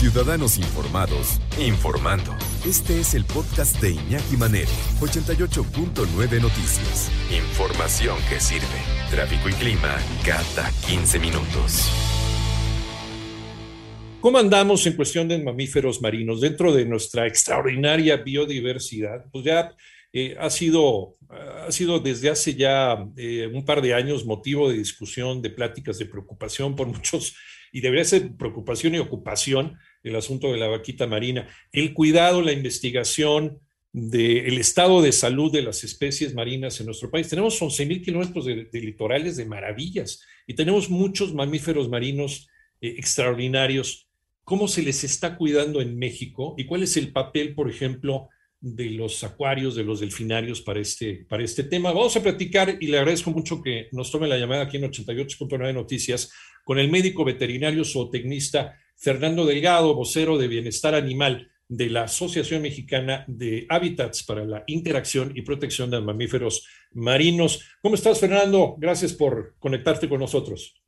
Ciudadanos Informados, informando. Este es el podcast de Iñaki Manero, 88.9 Noticias. Información que sirve. Tráfico y clima cada 15 minutos. ¿Cómo andamos en cuestión de mamíferos marinos dentro de nuestra extraordinaria biodiversidad? Pues ya eh, ha, sido, ha sido desde hace ya eh, un par de años motivo de discusión, de pláticas, de preocupación por muchos, y debería ser preocupación y ocupación el asunto de la vaquita marina, el cuidado, la investigación del estado de salud de las especies marinas en nuestro país. Tenemos 11 mil kilómetros de, litorales de maravillas y tenemos muchos mamíferos marinos eh, extraordinarios. Cómo se les está cuidando en México y cuál es el papel, por ejemplo, de los acuarios, de los delfinarios para este, para este tema. Vamos a platicar y le agradezco mucho que nos tome la llamada aquí en 88.9 Noticias con el médico veterinario zootecnista Fernando Delgado, vocero de Bienestar Animal de la Asociación Mexicana de Hábitats para la Interacción y Protección de Mamíferos Marinos. ¿Cómo estás, Fernando? Gracias por conectarte con nosotros.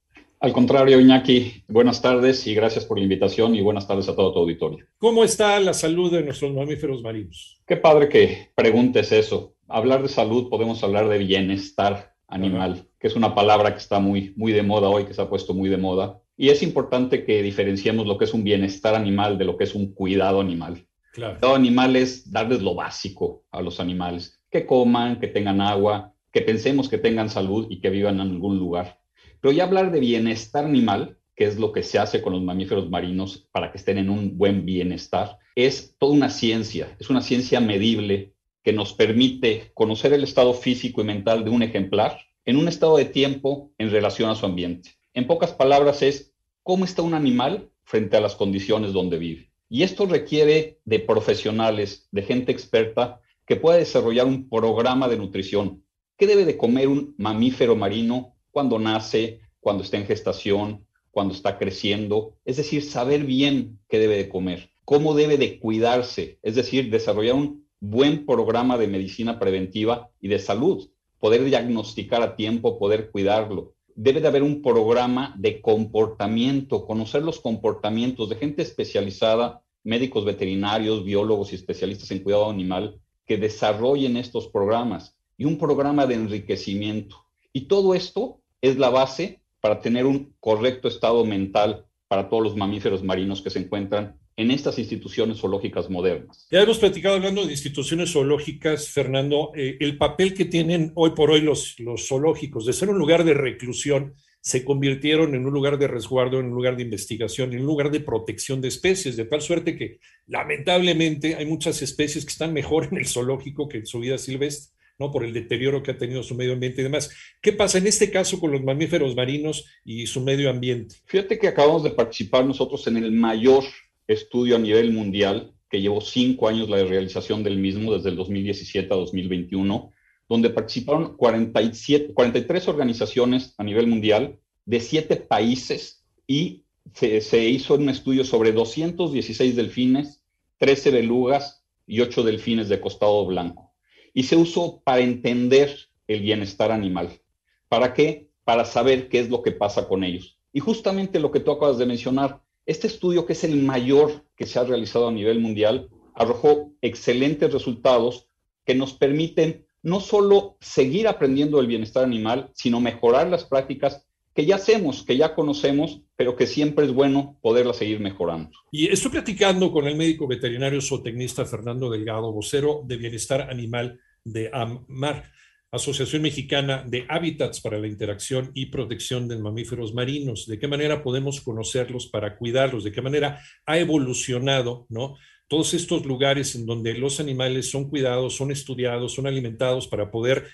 Al contrario, Iñaki, buenas tardes y gracias por la invitación y buenas tardes a todo tu auditorio. ¿Cómo está la salud de nuestros mamíferos marinos? Qué padre que preguntes eso. Hablar de salud podemos hablar de bienestar animal, que es una palabra que está muy, muy de moda hoy, que se ha puesto muy de moda. Y es importante que diferenciemos lo que es un bienestar animal de lo que es un cuidado animal. Claro. Cuidado animal es darles lo básico a los animales, que coman, que tengan agua, que pensemos que tengan salud y que vivan en algún lugar. Pero ya hablar de bienestar animal, que es lo que se hace con los mamíferos marinos para que estén en un buen bienestar, es toda una ciencia, es una ciencia medible que nos permite conocer el estado físico y mental de un ejemplar en un estado de tiempo en relación a su ambiente. En pocas palabras es cómo está un animal frente a las condiciones donde vive. Y esto requiere de profesionales, de gente experta que pueda desarrollar un programa de nutrición. ¿Qué debe de comer un mamífero marino cuando nace, cuando está en gestación, cuando está creciendo, es decir, saber bien qué debe de comer, cómo debe de cuidarse, es decir, desarrollar un buen programa de medicina preventiva y de salud, poder diagnosticar a tiempo, poder cuidarlo. Debe de haber un programa de comportamiento, conocer los comportamientos de gente especializada, médicos veterinarios, biólogos y especialistas en cuidado animal, que desarrollen estos programas y un programa de enriquecimiento. Y todo esto es la base para tener un correcto estado mental para todos los mamíferos marinos que se encuentran en estas instituciones zoológicas modernas. Ya hemos platicado hablando de instituciones zoológicas, Fernando, eh, el papel que tienen hoy por hoy los, los zoológicos, de ser un lugar de reclusión, se convirtieron en un lugar de resguardo, en un lugar de investigación, en un lugar de protección de especies, de tal suerte que lamentablemente hay muchas especies que están mejor en el zoológico que en su vida silvestre. Por el deterioro que ha tenido su medio ambiente y demás. ¿Qué pasa en este caso con los mamíferos marinos y su medio ambiente? Fíjate que acabamos de participar nosotros en el mayor estudio a nivel mundial, que llevó cinco años la realización del mismo, desde el 2017 a 2021, donde participaron 47, 43 organizaciones a nivel mundial de siete países y se, se hizo un estudio sobre 216 delfines, 13 belugas y 8 delfines de costado blanco y se usó para entender el bienestar animal. ¿Para qué? Para saber qué es lo que pasa con ellos. Y justamente lo que tú acabas de mencionar, este estudio que es el mayor que se ha realizado a nivel mundial, arrojó excelentes resultados que nos permiten no solo seguir aprendiendo del bienestar animal, sino mejorar las prácticas que ya hacemos, que ya conocemos, pero que siempre es bueno poderlas seguir mejorando. Y estoy platicando con el médico veterinario zootecnista Fernando Delgado, vocero de Bienestar Animal de AMAR, Asociación Mexicana de Hábitats para la Interacción y Protección de Mamíferos Marinos. ¿De qué manera podemos conocerlos para cuidarlos? ¿De qué manera ha evolucionado, no? Todos estos lugares en donde los animales son cuidados, son estudiados, son alimentados para poder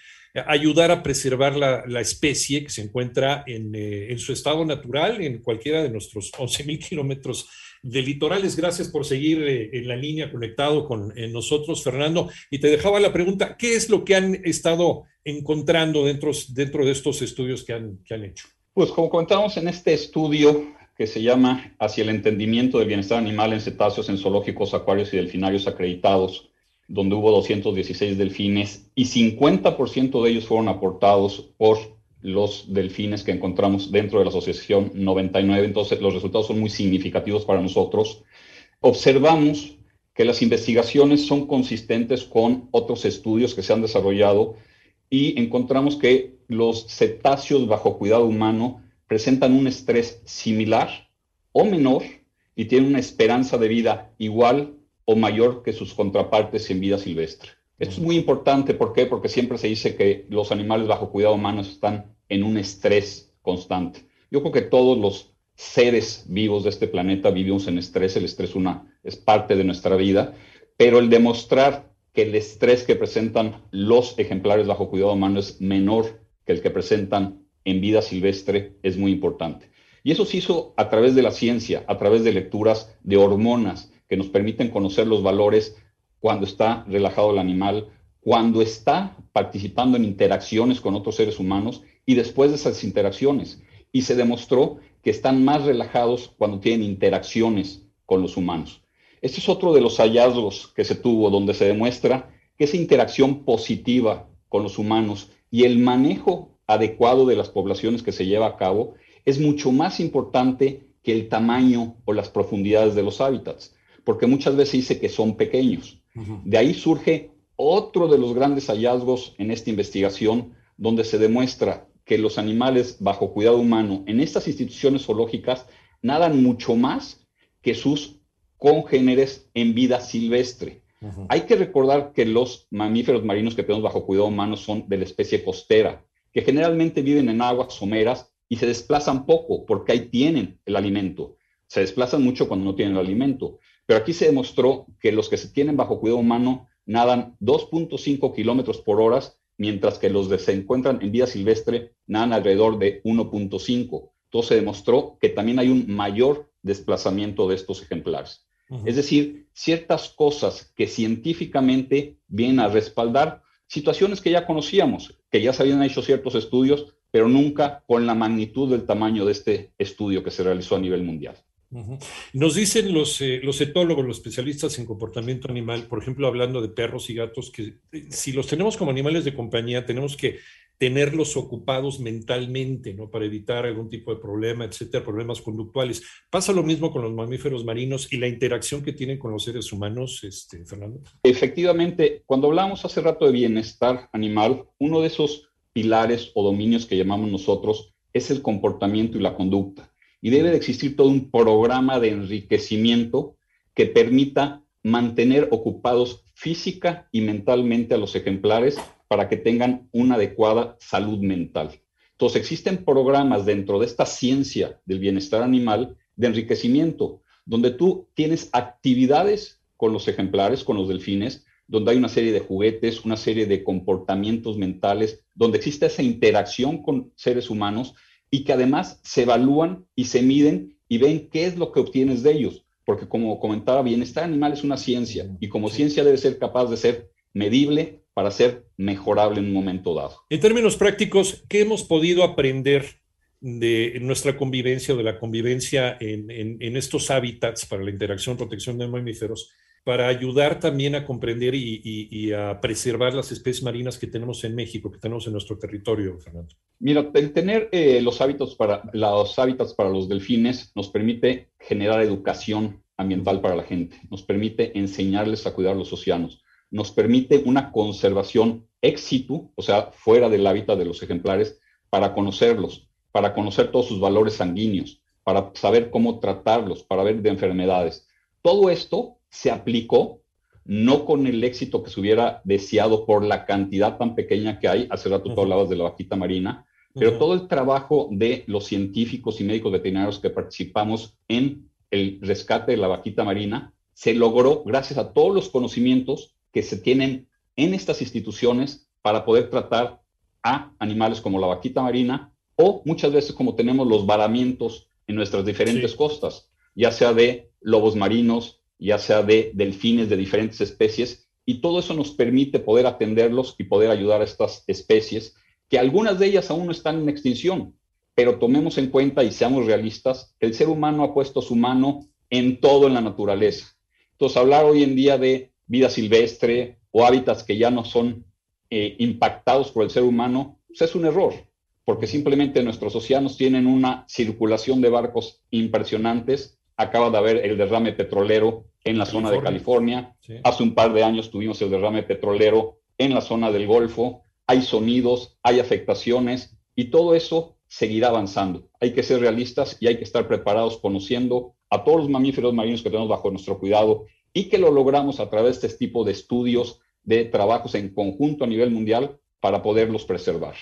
ayudar a preservar la, especie que se encuentra eh, en, su estado natural en cualquiera de nuestros 11.000 kilómetros de litorales. Gracias por seguir eh, en la línea conectado con eh, nosotros, Fernando. Y te dejaba la pregunta, ¿qué es lo que han estado encontrando dentro, dentro de estos estudios que han, que han hecho? Pues como comentamos en este estudio que se llama Hacia el entendimiento del bienestar animal en cetáceos en zoológicos, acuarios y delfinarios acreditados, donde hubo 216 delfines y 50% de ellos fueron aportados por los delfines que encontramos dentro de la asociación 99. Entonces, los resultados son muy significativos para nosotros. observamos que las investigaciones son consistentes con otros estudios que se han desarrollado y encontramos que los cetáceos bajo cuidado humano presentan un estrés similar o menor y tienen una esperanza de vida igual o mayor que sus contrapartes en vida silvestre. Esto es muy importante, ¿por qué? Porque siempre se dice que los animales bajo cuidado humano están en un estrés constante. Yo creo que todos los seres vivos de este planeta vivimos en estrés, el estrés una, es parte de nuestra vida, pero el demostrar que el estrés que presentan los ejemplares bajo cuidado humano es menor que el que presentan en vida silvestre es muy importante. Y eso se hizo a través de la ciencia, a través de lecturas de hormonas que nos permiten conocer los valores cuando está relajado el animal, cuando está participando en interacciones con otros seres humanos y después de esas interacciones. Y se demostró que están más relajados cuando tienen interacciones con los humanos. Este es otro de los hallazgos que se tuvo, donde se demuestra que esa interacción positiva con los humanos y el manejo adecuado de las poblaciones que se lleva a cabo es mucho más importante que el tamaño o las profundidades de los hábitats, porque muchas veces dice que son pequeños. De ahí surge otro de los grandes hallazgos en esta investigación, donde se demuestra que los animales bajo cuidado humano en estas instituciones zoológicas nadan mucho más que sus congéneres en vida silvestre. Hay que recordar que los mamíferos marinos que tenemos bajo cuidado humano son de la especie costera, que generalmente viven en aguas someras y se desplazan poco porque ahí tienen el alimento. Se desplazan mucho cuando no tienen el alimento. Pero aquí se demostró que los que se tienen bajo cuidado humano nadan 2.5 kilómetros por hora, mientras que los que se encuentran en vida silvestre nadan alrededor de 1.5. Entonces se demostró que también hay un mayor desplazamiento de estos ejemplares. Es decir, ciertas cosas que científicamente vienen a respaldar situaciones que ya conocíamos, que ya se habían hecho ciertos estudios, pero nunca con la magnitud del tamaño de este estudio que se realizó a nivel mundial. Nos dicen los, eh, los etólogos, los especialistas en comportamiento animal, por ejemplo, hablando de perros y gatos, que eh, si los tenemos como animales de compañía, tenemos que tenerlos ocupados mentalmente, ¿no? Para evitar algún tipo de problema, etcétera, problemas conductuales. Pasa lo mismo con los mamíferos marinos y la interacción que tienen con los seres humanos, este, Fernando. Efectivamente, cuando hablamos hace rato de bienestar animal, uno de esos pilares o dominios que llamamos nosotros es el comportamiento y la conducta. Y debe de existir todo un programa de enriquecimiento que permita mantener ocupados física y mentalmente a los ejemplares para que tengan una adecuada salud mental. Entonces, existen programas dentro de esta ciencia del bienestar animal de enriquecimiento, donde tú tienes actividades con los ejemplares, con los delfines, donde hay una serie de juguetes, una serie de comportamientos mentales, donde existe esa interacción con seres humanos y que además se evalúan y se miden y ven qué es lo que obtienes de ellos. Porque como comentaba, bienestar animal es una ciencia y como ciencia debe ser capaz de ser medible para ser mejorable en un momento dado. En términos prácticos, ¿qué hemos podido aprender de nuestra convivencia o de la convivencia en, estos hábitats para la interacción, protección de mamíferos, para ayudar también a comprender y, a preservar las especies marinas que tenemos en México, que tenemos en nuestro territorio, Fernando? Mira, el tener eh, los, hábitats para, los hábitats para los delfines nos permite generar educación ambiental para la gente, nos permite enseñarles a cuidar los océanos, nos permite una conservación ex situ, o sea, fuera del hábitat de los ejemplares, para conocerlos, para conocer todos sus valores sanguíneos, para saber cómo tratarlos, para ver de enfermedades. Todo esto se aplicó no con el éxito que se hubiera deseado por la cantidad tan pequeña que hay. Hace rato tú hablabas de la vaquita marina, pero todo el trabajo de los científicos y médicos veterinarios que participamos en el rescate de la vaquita marina se logró gracias a todos los conocimientos que se tienen en estas instituciones para poder tratar a animales como la vaquita marina o muchas veces como tenemos los varamientos en nuestras diferentes costas, ya sea de lobos marinos, ya sea de delfines de diferentes especies, y todo eso nos permite poder atenderlos y poder ayudar a estas especies, que algunas de ellas aún no están en extinción, pero tomemos en cuenta y seamos realistas, que el ser humano ha puesto su mano en todo en la naturaleza. Entonces, hablar hoy en día de vida silvestre o hábitats que ya no son eh, impactados por el ser humano, pues es un error, porque simplemente nuestros océanos tienen una circulación de barcos impresionantes acaba de haber el derrame petrolero en la zona de California. Hace un par de años tuvimos el derrame petrolero en la zona del Golfo. Hay sonidos, hay afectaciones y todo eso seguirá avanzando. Hay que ser realistas y hay que estar preparados conociendo a todos los mamíferos marinos que tenemos bajo nuestro cuidado y que lo logramos a través de este tipo de estudios, de trabajos en conjunto a nivel mundial para poderlos preservar.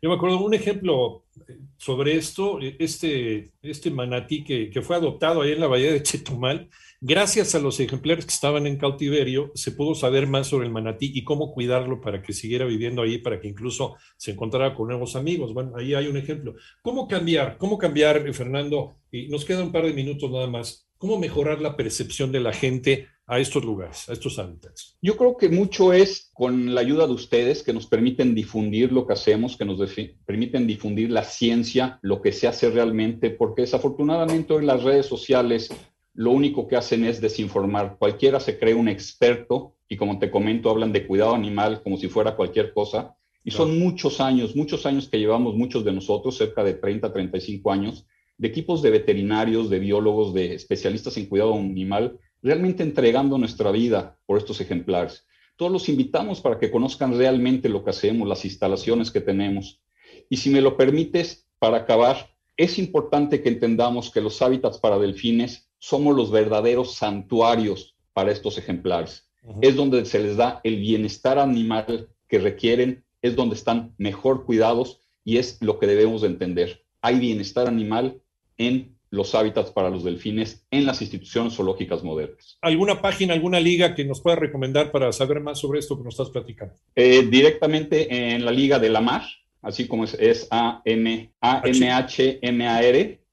Yo me acuerdo un ejemplo eh, sobre esto, eh, este, este manatí que, que, fue adoptado ahí en la bahía de Chetumal, gracias a los ejemplares que estaban en cautiverio, se pudo saber más sobre el manatí y cómo cuidarlo para que siguiera viviendo ahí, para que incluso se encontrara con nuevos amigos. Bueno, ahí hay un ejemplo. ¿Cómo cambiar? ¿Cómo cambiar, eh, Fernando? Y nos queda un par de minutos nada más. ¿Cómo mejorar la percepción de la gente a estos lugares, a estos hábitats? Yo creo que mucho es con la ayuda de ustedes que nos permiten difundir lo que hacemos, que nos permiten difundir la ciencia, lo que se hace realmente, porque desafortunadamente en las redes sociales lo único que hacen es desinformar. Cualquiera se cree un experto y como te comento, hablan de cuidado animal como si fuera cualquier cosa. Y son muchos años, muchos años que llevamos muchos de nosotros, cerca de 30, 35 años, de equipos de veterinarios, de biólogos, de especialistas en cuidado animal, realmente entregando nuestra vida por estos ejemplares. Todos los invitamos para que conozcan realmente lo que hacemos, las instalaciones que tenemos. Y si me lo permites, para acabar, es importante que entendamos que los hábitats para delfines somos los verdaderos santuarios para estos ejemplares. Es donde se les da el bienestar animal que requieren, es donde están mejor cuidados y es lo que debemos de entender. Hay bienestar animal en los hábitats para los delfines en las instituciones zoológicas modernas. ¿Alguna página, alguna liga que nos pueda recomendar para saber más sobre esto que nos estás platicando? Eh, directamente en la Liga de la Mar, así como es, A-M-H-M-A-R,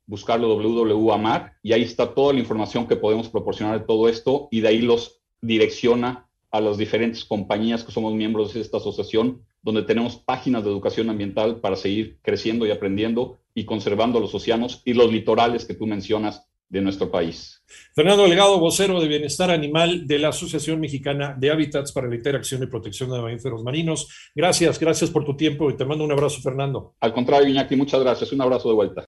buscarlo www.amar, y ahí está toda la información que podemos proporcionar de todo esto, y de ahí los direcciona a las diferentes compañías que somos miembros de esta asociación, donde tenemos páginas de educación ambiental para seguir creciendo y aprendiendo y conservando los océanos y los litorales que tú mencionas de nuestro país. Fernando Delgado, vocero de Bienestar Animal de la Asociación Mexicana de Hábitats para la Interacción y Protección de Mamíferos Marinos. Gracias, gracias por tu tiempo y te mando un abrazo, Fernando. Al contrario, Iñaki, muchas gracias. Un abrazo de vuelta.